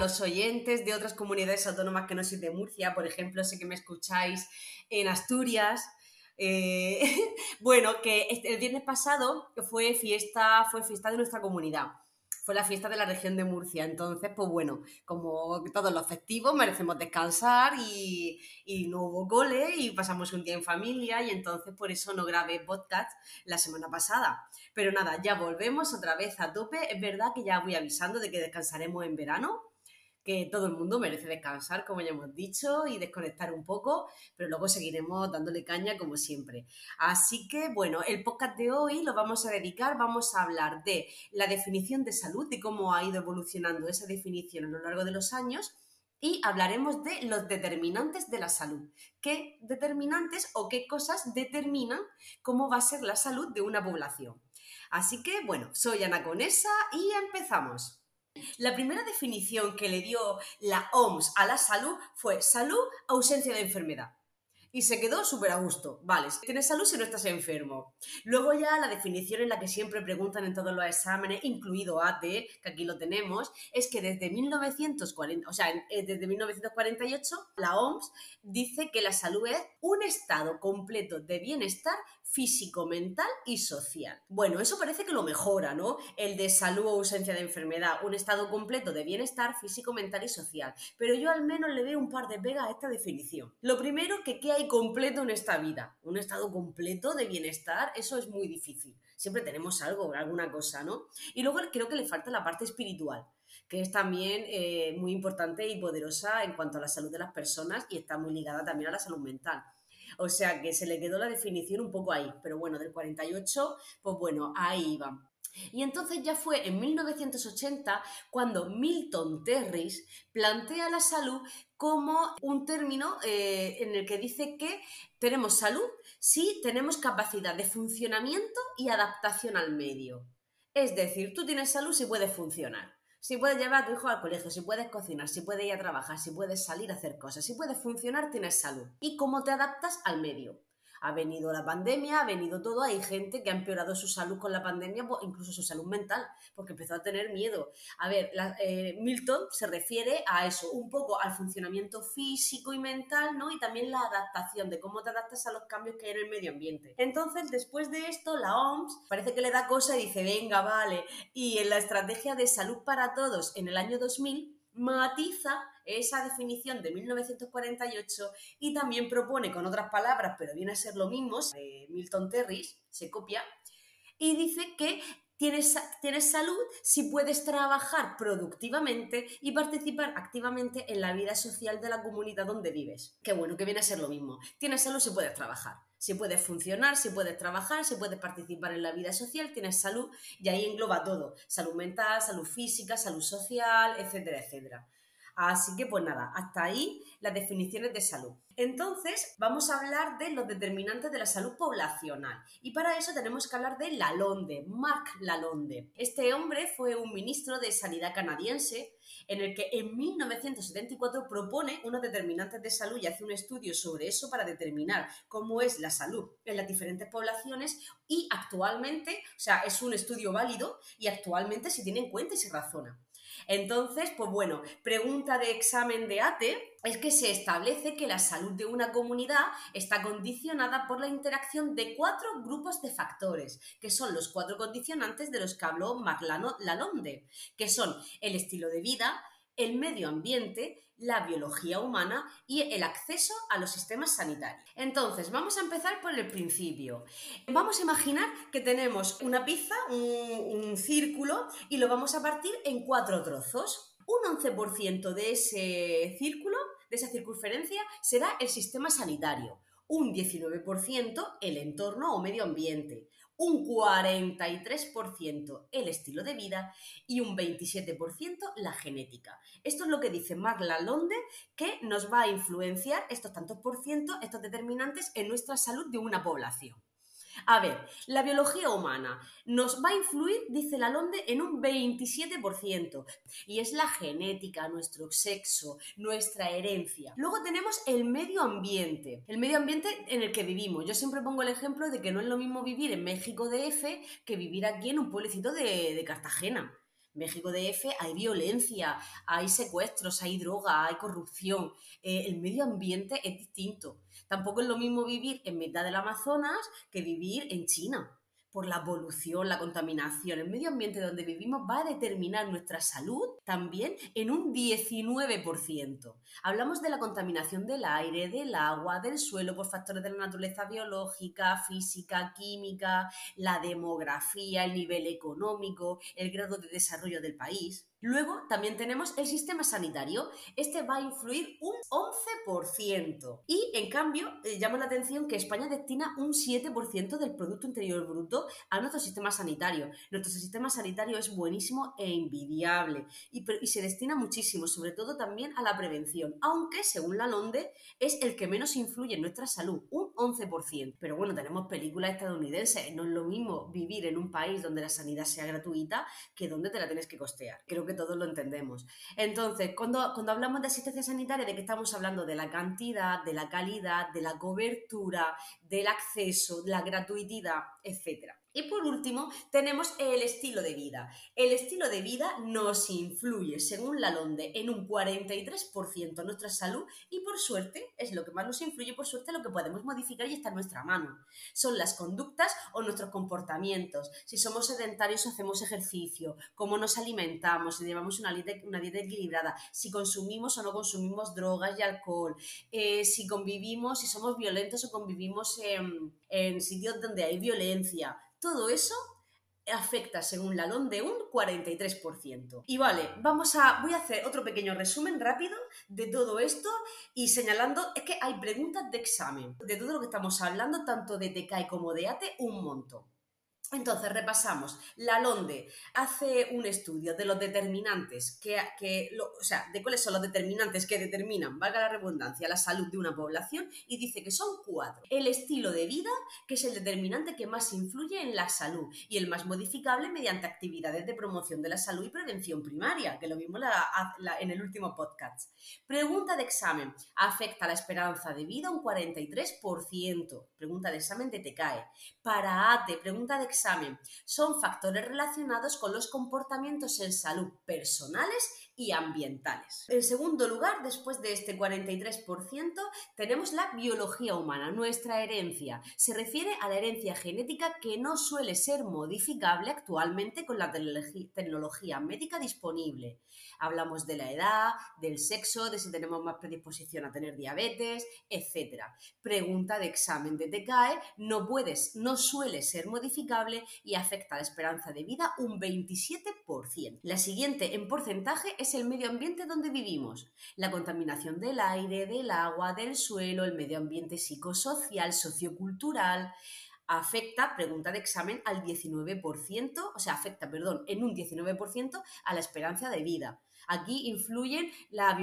los oyentes de otras comunidades autónomas que no soy de Murcia, por ejemplo, sé que me escucháis en Asturias. eh, bueno, que este- el viernes pasado fue fiesta, fue fiesta de nuestra comunidad. Fue la fiesta de la región de Murcia. Entonces, pues bueno, como todos los festivos, merecemos descansar y, y no hubo cole y pasamos un día en familia y entonces por eso no grabé podcast la semana pasada. Pero nada, ya volvemos otra vez a tope. Es verdad que ya voy avisando de que descansaremos en verano, todo el mundo merece descansar, como ya hemos dicho, y desconectar un poco, pero luego seguiremos dándole caña como siempre. Así que, bueno, el podcast de hoy lo vamos a dedicar, vamos a hablar de la definición de salud, de cómo ha ido evolucionando esa definición a lo largo de los años. Y hablaremos de los determinantes de la salud. ¿Qué determinantes o qué cosas determinan cómo va a ser la salud de una población? Así que, bueno, soy Ana Conesa y empezamos. La primera definición que le dio la OMS a la salud fue salud, ausencia de enfermedad. Y se quedó súper a gusto. Vale, tienes salud si no estás enfermo. Luego ya la definición en la que siempre preguntan en todos los exámenes, incluido ATE, que aquí lo tenemos, es que desde 1940, o sea, eh, desde 1948, la OMS dice que la salud es un estado completo de bienestar físico, mental y social. Bueno, eso parece que lo mejora, ¿no? El de salud o ausencia de enfermedad, un estado completo de bienestar físico, mental y social. Pero yo al menos le veo un par de pegas a esta definición. Lo primero, que qué hay completo en esta vida. Un estado completo de bienestar, eso es muy difícil. Siempre tenemos algo, alguna cosa, ¿no? Y luego creo que le falta la parte espiritual que es también eh, muy importante y poderosa en cuanto a la salud de las personas y está muy ligada también a la salud mental. O sea que se le quedó la definición un poco ahí, pero bueno, del 48, pues bueno, ahí iba. Y entonces ya fue en 1980 cuando Milton Terris plantea la salud como un término eh, en el que dice que tenemos salud si tenemos capacidad de funcionamiento y adaptación al medio. Es decir, tú tienes salud si puedes funcionar. Si puedes llevar a tu hijo al colegio, si puedes cocinar, si puedes ir a trabajar, si puedes salir a hacer cosas, si puedes funcionar, tienes salud. ¿Y cómo te adaptas al medio? Ha venido la pandemia, ha venido todo, hay gente que ha empeorado su salud con la pandemia, pues, incluso su salud mental, porque empezó a tener miedo. A ver, eh, Milton se refiere a eso, un poco al funcionamiento físico y mental, ¿no? Y también la adaptación, de cómo te adaptas a los cambios que hay en el medio ambiente. Entonces, después de esto, la OMS parece que le da cosa y dice, venga, vale, y en la estrategia de salud para todos en el año 2000 matiza esa definición de 1948 y también propone con otras palabras, pero viene a ser lo mismo, de Milton Terris, se copia, y dice que tienes, tienes salud si puedes trabajar productivamente y participar activamente en la vida social de la comunidad donde vives. Qué bueno, que viene a ser lo mismo. Tienes salud si puedes trabajar. Si puedes funcionar, si puedes trabajar, si puedes participar en la vida social, tienes salud y ahí engloba todo. Salud mental, salud física, salud social, etcétera, etcétera. Así que pues nada, hasta ahí las definiciones de salud. Entonces vamos a hablar de los determinantes de la salud poblacional y para eso tenemos que hablar de Lalonde, Marc Lalonde. Este hombre fue un ministro de Sanidad canadiense en el que en 1974 propone unos determinantes de salud y hace un estudio sobre eso para determinar cómo es la salud en las diferentes poblaciones y actualmente, o sea, es un estudio válido y actualmente se tiene en cuenta y se razona. Entonces, pues bueno, pregunta de examen de ATE es que se establece que la salud de una comunidad está condicionada por la interacción de cuatro grupos de factores, que son los cuatro condicionantes de los que habló Marlano Lalonde, que son el estilo de vida, el medio ambiente, la biología humana y el acceso a los sistemas sanitarios. Entonces, vamos a empezar por el principio. Vamos a imaginar que tenemos una pizza, un, círculo, y lo vamos a partir en cuatro trozos. Un 11% de ese círculo, de esa circunferencia, será el sistema sanitario. Un 19% el entorno o medio ambiente un 43% el estilo de vida y un 27% la genética. Esto es lo que dice Mark Lalonde, que nos va a influenciar estos tantos por ciento, estos determinantes en nuestra salud de una población. A ver, la biología humana nos va a influir, dice Lalonde, en un 27%. Y es la genética, nuestro sexo, nuestra herencia. Luego tenemos el medio ambiente, el medio ambiente en el que vivimos. Yo siempre pongo el ejemplo de que no es lo mismo vivir en México DF que vivir aquí en un pueblecito de, de Cartagena. México DF hay violencia, hay secuestros, hay droga, hay corrupción. Eh, el medio ambiente es distinto. Tampoco es lo mismo vivir en mitad del Amazonas que vivir en China por la polución, la contaminación. El medio ambiente donde vivimos va a determinar nuestra salud también en un 19%. Hablamos de la contaminación del aire, del agua, del suelo por factores de la naturaleza biológica, física, química, la demografía, el nivel económico, el grado de desarrollo del país. Luego también tenemos el sistema sanitario. Este va a influir un 11%. Y en cambio, eh, llama la atención que España destina un 7% del Producto Interior Bruto a nuestro sistema sanitario. Nuestro sistema sanitario es buenísimo e envidiable y, se destina muchísimo, sobre todo también a la prevención, aunque según la LONDE es el que menos influye en nuestra salud, un 11%. Pero bueno, tenemos películas estadounidenses, no es lo mismo vivir en un país donde la sanidad sea gratuita que donde te la tienes que costear. Creo que todos lo entendemos. Entonces, cuando, cuando hablamos de asistencia sanitaria, ¿de qué estamos hablando? De la cantidad, de la calidad, de la cobertura, del acceso, de la gratuidad, etcétera. Y por último, tenemos el estilo de vida. El estilo de vida nos influye, según la LONDE, en un 43% en nuestra salud y por suerte, es lo que más nos influye, por suerte lo que podemos modificar y está en nuestra mano. Son las conductas o nuestros comportamientos. Si somos sedentarios o hacemos ejercicio, cómo nos alimentamos, si llevamos una dieta, una dieta equilibrada, si consumimos o no consumimos drogas y alcohol, eh, si convivimos, si somos violentos o convivimos en sitios donde hay violencia todo eso afecta, según la LON, de un 43%. Y vale, vamos a, voy a hacer otro pequeño resumen rápido de todo esto y señalando, es que hay preguntas de examen. De todo lo que estamos hablando, tanto de TECAE como de ATE, un montón. Entonces, repasamos. La LONDE hace un estudio de los determinantes, que, que o sea, de cuáles son los determinantes que determinan, valga la redundancia, la salud de una población y dice que son cuatro. El estilo de vida, que es el determinante que más influye en la salud y el más modificable mediante actividades de promoción de la salud y prevención primaria, que lo vimos en el último podcast. Pregunta de examen. ¿Afecta la esperanza de vida un 43%? Pregunta de examen de TECAE. Para ATE, pregunta de examen examen. Son factores relacionados con los comportamientos en salud personales y ambientales. En segundo lugar, después de este 43%, tenemos la biología humana, nuestra herencia. Se refiere a la herencia genética que no suele ser modificable actualmente con la tecnología médica disponible. Hablamos de la edad, del sexo, de si tenemos más predisposición a tener diabetes, etc. Pregunta de examen de TCAE, no puedes, no suele ser modificable y afecta a la esperanza de vida un 27%. La siguiente en porcentaje es el medio ambiente donde vivimos. La contaminación del aire, del agua, del suelo, el medio ambiente psicosocial, sociocultural, afecta, pregunta de examen, al 19%, o sea, afecta, perdón, en un 19% a la esperanza de vida. Aquí influyen la,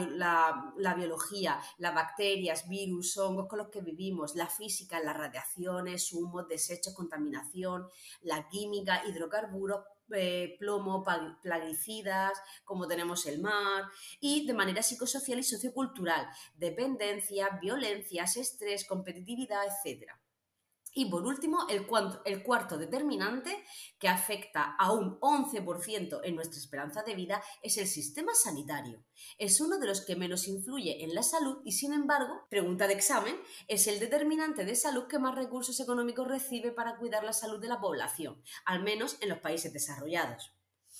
la, biología, las bacterias, virus, hongos con los que vivimos, la física, las radiaciones, humos, desechos, contaminación, la química, hidrocarburos, eh, plomo, plaguicidas, como tenemos el mar, y de manera psicosocial y sociocultural, dependencia, violencias, estrés, competitividad, etc. Y por último, el, cuarto determinante que afecta a un 11% en nuestra esperanza de vida es el sistema sanitario. Es uno de los que menos influye en la salud y, sin embargo, pregunta de examen, es el determinante de salud que más recursos económicos recibe para cuidar la salud de la población, al menos en los países desarrollados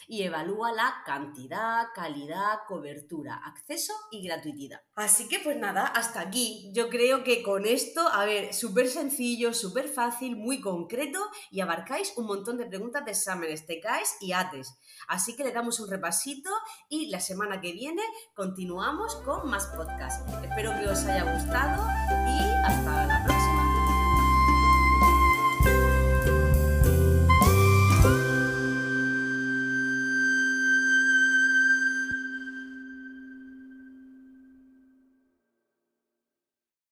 y evalúa la cantidad, calidad, cobertura, acceso y gratuidad. Así que pues nada, hasta aquí. Yo creo que con esto, a ver, súper sencillo, súper fácil, muy concreto y abarcáis un montón de preguntas de exámenes, TECAES y ATES. Así que le damos un repasito y la semana que viene continuamos con más podcasts. Espero que os haya gustado y hasta la próxima.